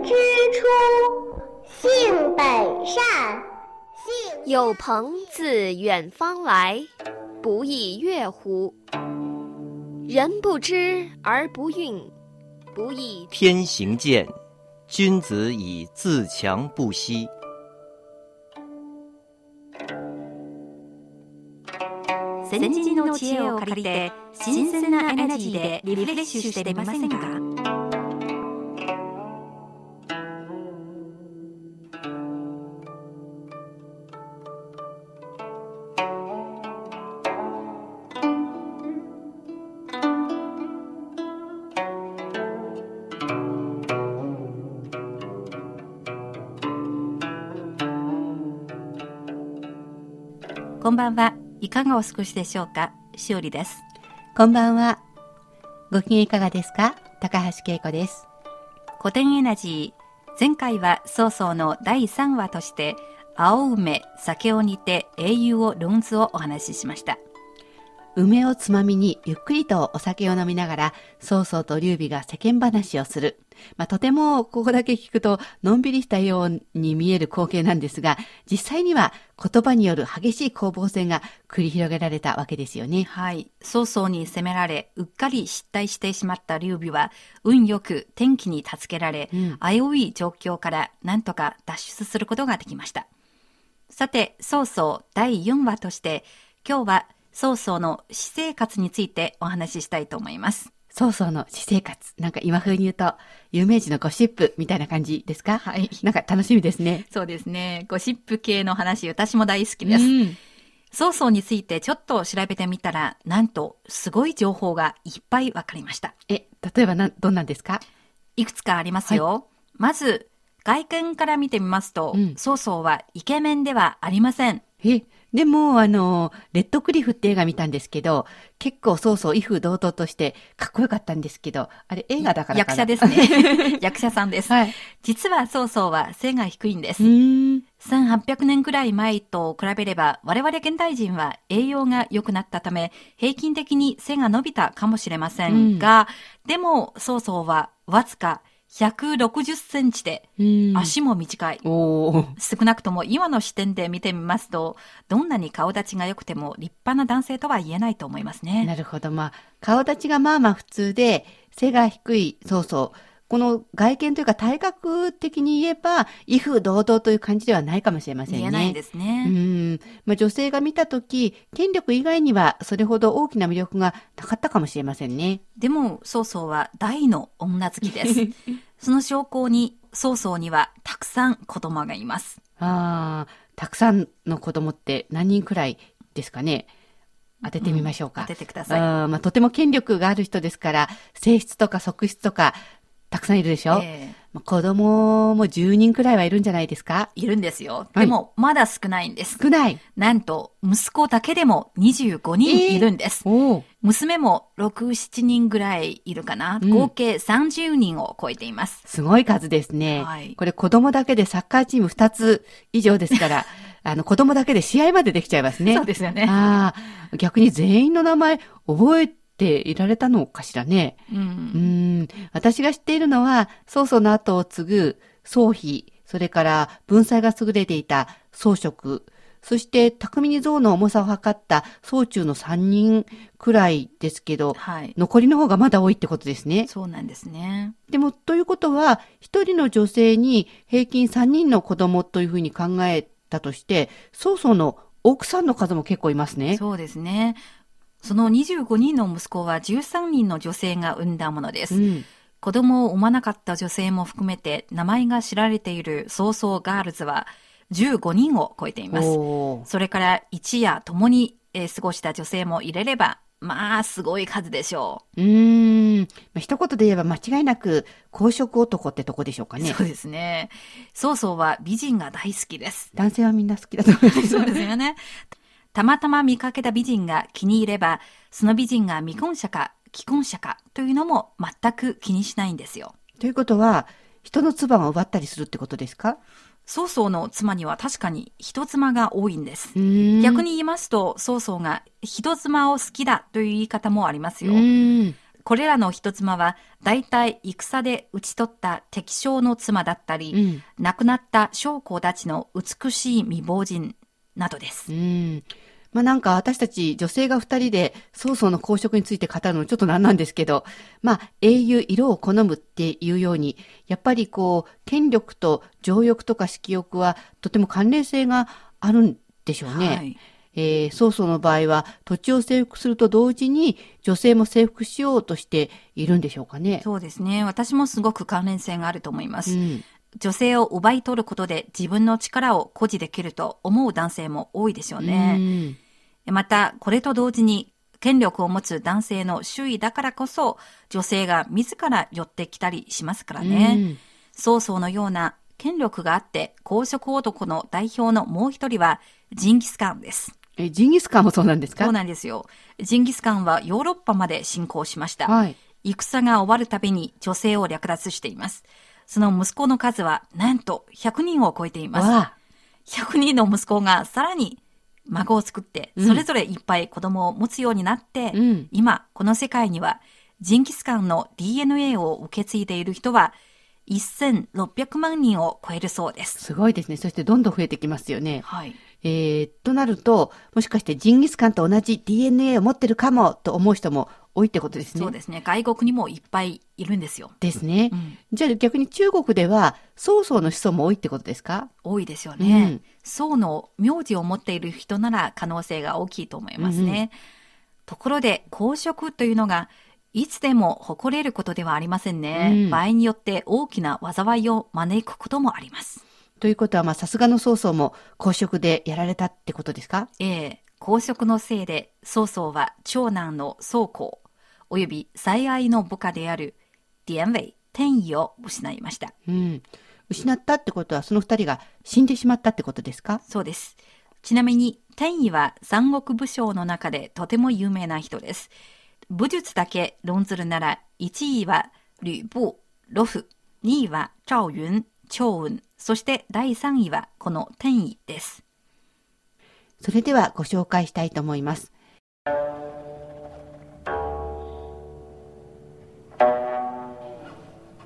人之初，性本善。性有朋自远方来，不亦乐乎？人不知而不愠，不亦天行健，君子以自强不息。先人の知恵を借りて新鮮なエネルギーでリフレッシュしてみませんか こんばんは。いかがお過ごしでしょうか？しおりです。こんばんは。ご機嫌いかがですか？高橋恵子です。古典エナジー。前回は曹操の第3話として青梅酒を煮て英雄を論図をお話ししました梅をつまみにゆっくりとお酒を飲みながら、曹操と劉備が世間話をする。まあ、とてもここだけ聞くと、のんびりしたように見える光景なんですが、実際には言葉による激しい攻防戦が繰り広げられたわけですよね。はい曹操に攻められうっかり失態してしまった劉備は運よく天気に助けられ、うん危うい状況からなんとか脱出することができましたさて曹操第4話として今日は曹操の私生活についてお話ししたいと思います。曹操の私生活。なんか今風に言うと、有名人のゴシップみたいな感じですか？はい。なんか楽しみですね。そうですね。ゴシップ系の話私も大好きです、うん。曹操についてちょっと調べてみたらなんとすごい情報がいっぱいわかりました。え、例えばな、どんなんですか？いくつかありますよ。まず、外見から見てみますと、うん。曹操はイケメンではありません。え、でも、あの、レッドクリフって映画見たんですけど、結構そうそう、威風堂々としてかっこよかったんですけど、あれ映画だから役者ですね。役者さんです。はい。実は曹操は背が低いんでうす。ーん。1800年くらい前と比べれば、我々現代人は栄養が良くなったため、平均的に背が伸びたかもしれませんが、でも曹操はわずか160センチで、うん足も短い。少なくとも今の視点で見てみますと、どんなに顔立ちが良くても立派な男性とは言えないと思いますね。なるほど。まあ、顔立ちがまあまあ普通で、背が低い、そうそう。この外見というか体格的に言えば、威風堂々という感じではないかもしれませんね。言えないですうね。ん。まあ、女性が見たとき、権力以外にはそれほど大きな魅力がなかったかもしれませんね。でも、曹操は大の女好きです。その証拠に、曹操にはたくさん子供がいます。ああ、たくさんの子供って何人くらいですかね？当ててみましょうか。当ててください。まあ、とても権力がある人ですから、性質とか側室とか、たくさんいるでしょ、えまあ子供も10人くらいはいるんじゃないですか？えいるんですよ。はいでも、まだ少ないんです。少ない。なんと、息子だけでも25人いるんです。おお。娘も6、7人ぐらいいるかな。うん合計30人を超えています。すごい数ですね。はいこれ子供だけでサッカーチーム2つ以上ですから、あの子供だけで試合までできちゃいますね。そうですよね。ああ、逆に全員の名前覚えていられたのかしらね。う。うんん、私が知っているのは、曹操の後を継ぐ曹丕、それから文才が優れていた曹植、そして巧みに象の重さを測った曹中の3人くらいですけど、はい。残りの方がまだ多いってことですね。そうなんですね。でも、ということは、一人の女性に平均3人の子供というふうに考えたとして、曹操の奥さんの数も結構いますね。そうですね。その25人の息子は13人の女性が産んだものです。うん。子供を産まなかった女性も含めて名前が知られている曹操ガールズは15人を超えています。それから一夜共に、えー過ごした女性も入れれば、まあ、すごい数でしょうーん。まあ、一言で言えば間違いなく公職男ってとこでしょうかね。そうですね。曹操は美人が大好きです。男性はみんな好きだと思います。そうですよね。たまたま見かけた美人が気に入れば、その美人が未婚者か既婚者かというのも全く気にしないんですよ。ということは、人の唾を奪ったりするってことですか？曹操の妻には確かに人妻が多いんです。逆逆に言いますと、曹操が人妻を好きだという言い方もありますよ。うんこれらの人妻は、大体戦で討ち取った敵将の妻だったり、うん亡くなった将校たちの美しい未亡人などです。うん。まあなんか私たち女性が二人で曹操の公職について語るのちょっとなんなんですけど、まあ英雄色を好むっていうように、やっぱりこう、権力と情欲とか色欲はとても関連性があるんでしょうね。はい。えー曹操の場合は土地を征服すると同時に女性も征服しようとしているんでしょうかね。そうですね。私もすごく関連性があると思います。うん女性を奪い取ることで自分の力を誇示できると思う男性も多いでしょうね。また、これと同時に、権力を持つ男性の周囲だからこそ、女性が自ら寄ってきたりしますからうんね。うん曹操のような権力があって、公職男の代表のもう一人は、ジンギスカンです。えジンギスカンもそうなんですか？そうなんですよ。ジンギスカンはヨーロッパまで侵攻しました。はい。戦が終わるたびに女性を略奪しています。その息子の数は、なんと100人を超えています。わあ100人の息子がさらに孫を作って、うんそれぞれいっぱい子供を持つようになって、うん今、この世界には、ジンギスカンの DNA を受け継いでいる人は、1600万人を超えるそうです。すごいですね。そしてどんどん増えてきますよね。はい。えー、となると、もしかしてジンギスカンと同じ DNA を持ってるかもと思う人も多いってことですね。そうですね。外国にもいっぱいいるんですよ。ですね。うんじゃあ逆に中国では、曹操の子孫も多いってことですか？多いですよね。うん宋の名字を持っている人なら可能性が大きいと思いますね。ところで、公職というのが、いつでも誇れることではありませんね。うん場合によって大きな災いを招くこともあります。ということは、まあ、さすがの曹操も公職でやられたってことですか？ええ公職のせいで、曹操は長男の曹公、および最愛の部下である典韦、天意を失いました。うん。失ったってことは、その二人が死んでしまったってことですか？そうです。ちなみに、天意は三国武将の中でとても有名な人です。武術だけ論ずるなら、1位は呂布、呂布、2位は趙雲、趙雲、そして第3位はこの天意です。それではご紹介したいと思います。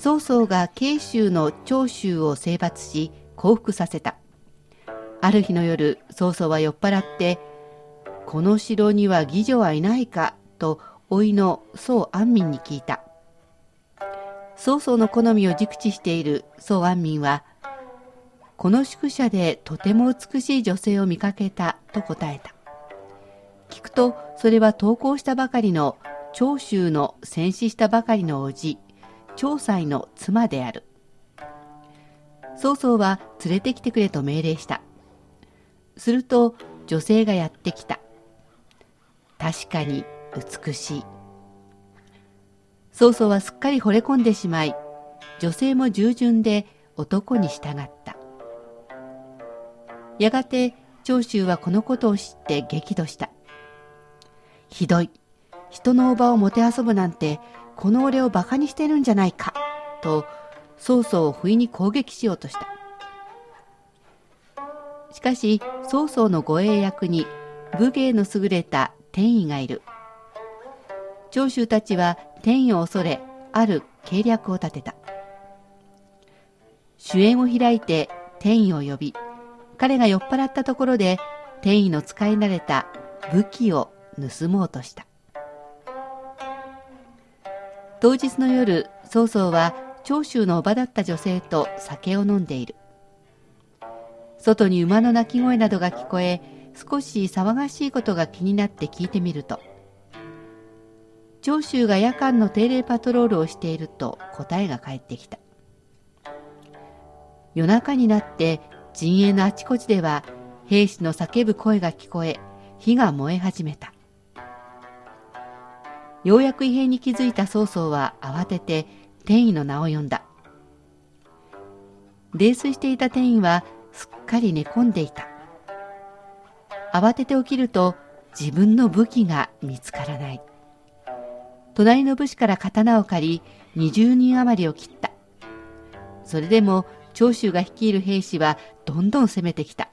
曹操が慶州の長州を征伐し降伏させた。ある日の夜、曹操は酔っ払って、この城には義女はいないか？と甥いの宋安民に聞いた。曹操の好みを熟知している宋安民は、この宿舎でとても美しい女性を見かけたと答えた。聞くと、それは投稿したばかりの長州の戦死したばかりの叔父、長妻の妻である。曹操は連れてきてくれと命令した。すると女性がやってきた。確かに美しい。曹操はすっかり惚れ込んでしまい、女性も従順で男に従った。やがて長州はこのことを知って激怒した。ひどい。人のおばをもてあそぶなんて、この俺を馬鹿にしてるんじゃないか。と、曹操を不意に攻撃しようとした。しかし、曹操の護衛役に武芸の優れた天意がいる。長州たちは天意を恐れ、ある計略を立てた。主演を開いて天意を呼び、彼が酔っ払ったところで天意の使い慣れた武器を盗もうとした。当日の夜、曹操は長州のおばだった女性と酒を飲んでいる。外に馬の鳴き声などが聞こえ、少し騒がしいことが気になって聞いてみると、長州が夜間の定例パトロールをしていると答えが返ってきた。夜中になって陣営のあちこちでは兵士の叫ぶ声が聞こえ、火が燃え始めた。ようやく異変に気づいた曹操は慌てて天意の名を呼んだ。泥酔していた天意はすっかり寝込んでいた。慌てて起きると自分の武器が見つからない。隣の武士から刀を借り20人余りを切った。それでも長州が率いる兵士はどんどん攻めてきた。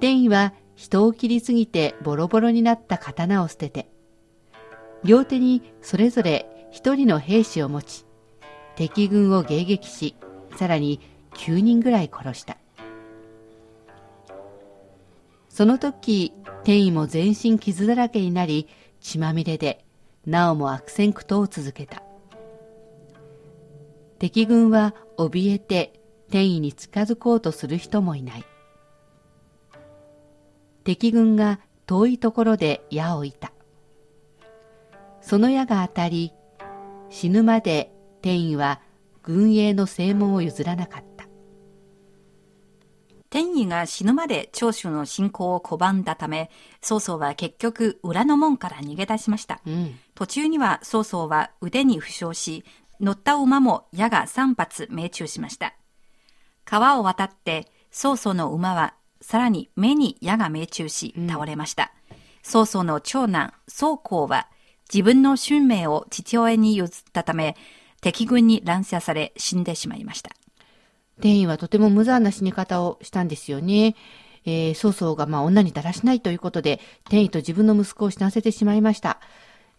天意は人を切りすぎてボロボロになった刀を捨てて、両手にそれぞれ一人の兵士を持ち、敵軍を迎撃し、さらに9人ぐらい殺した。その時、天意も全身傷だらけになり、血まみれで、なおも悪戦苦闘を続けた。敵軍は怯えて天意に近づこうとする人もいない。敵軍が遠いところで矢をいた。その矢が当たり、死ぬまで天意は軍営の正門を譲らなかった。天意が死ぬまで長州の侵攻を拒んだため、曹操は結局裏の門から逃げ出しました。うん。途中には曹操は腕に負傷し、乗った馬も矢が3発命中しました。川を渡って曹操の馬はさらに目に矢が命中し倒れました。曹操の長男曹公は自分の春命を父親に譲ったため敵軍に乱射され死んでしまいました。天意はとても無残な死に方をしたんですよね。えー、曹操がまあ女にだらしないということで、天意と自分の息子を死なせてしまいました。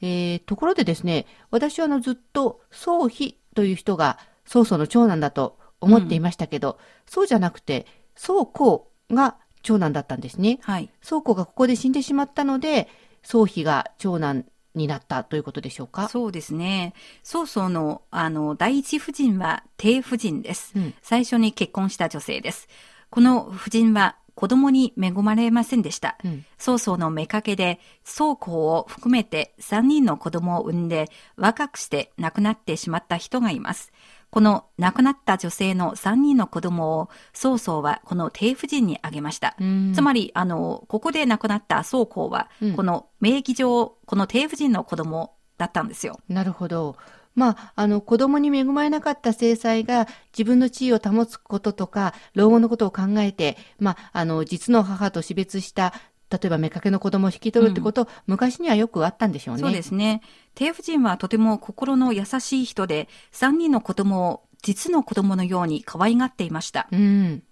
えー、ところでですね、私はあのずっと曹丕という人が曹操の長男だと思っていましたけど、そうじゃなくて、曹公が長男だったんですね。はい。曹公がここで死んでしまったので、曹丕が長男になったということでしょうか？そうですね。曹操の、あの、第一夫人は帝夫人です。うん最初に結婚した女性です。この夫人は子供に恵まれませんでした。うん曹操の妾で、曹公を含めて3人の子供を産んで、若くして亡くなってしまった人がいます。この亡くなった女性の3人の子供を曹操はこの帝夫人にあげました。うんつまり、あの、ここで亡くなった曹公は、うんこの名義上、この帝夫人の子供だったんですよ。なるほど。まあ、あの、子供に恵まれなかった正妻が自分の地位を保つこととか、老後のことを考えて、まあ、あの、実の母と死別した、例えば妾の子供を引き取るってこと、昔にはよくあったんでしょうね。そうですね。帝夫人はとても心の優しい人で、3人の子供を実の子供のように可愛がっていました。うん。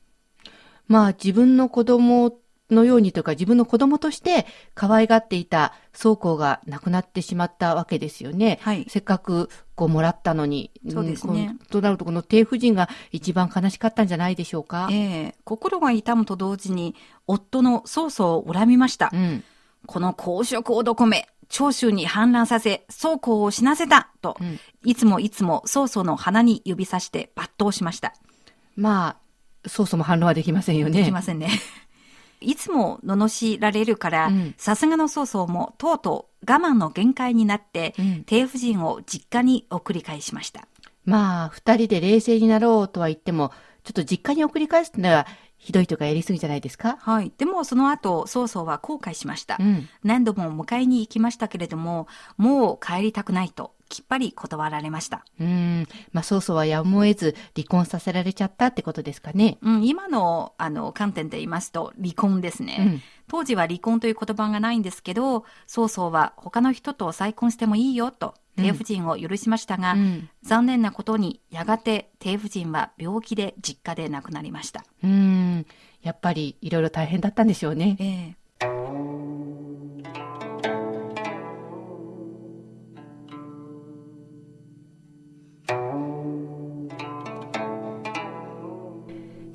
まあ、自分の子供のようにというか、自分の子供として可愛がっていた曹公が亡くなってしまったわけですよね。はいせっかく、こう、もらったのに。そうですねとなると、この帝夫人が一番悲しかったんじゃないでしょうか。ええ心が痛むと同時に、夫の曹操を恨みました。うん。この公職男め、長州に反乱させ、曹公を死なせたと、うんいつもいつも曹操の鼻に指さして抜刀しました。まあ、そうそうも反論はできませんよね。できませんね。いつも罵られるからうん、さすがの曹操もとうとう我慢の限界になって、うん帝夫人を実家に送り返しました。まあ、二人で冷静になろうとは言っても、ちょっと実家に送り返すのは、ひどいとかやりすぎじゃないですか？はい。でもその後、曹操は後悔しました。うん。何度も迎えに行きましたけれども、もう帰りたくないと、きっぱり断られました。うん。まあ、曹操はやむを得ず離婚させられちゃったってことですかね。うん、今の、あの、観点で言いますと、離婚ですね。うん当時は離婚という言葉がないんですけど、曹操は他の人と再婚してもいいよと、帝夫人を許しましたが、うん残念なことに、やがて帝夫人は病気で実家で亡くなりました。うん。やっぱりいろいろ大変だったんでしょうね。ええ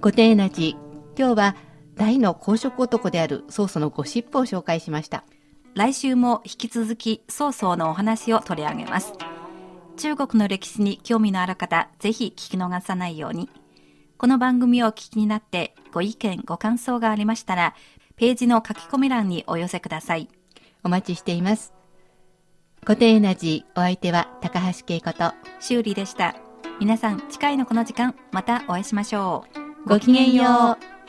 ご丁寧寺。今日は大の公職男である曹操のゴシップを紹介しました。来週も引き続き曹操のお話を取り上げます。中国の歴史に興味のある方、ぜひ聞き逃さないように。この番組をお聞きになってご意見、ご感想がありましたら、ページの書き込み欄にお寄せください。お待ちしています。ご丁寧寺。お相手は高橋恵子と修理でした。皆さん、次回のこの時間、またお会いしましょう。ごきげんよう。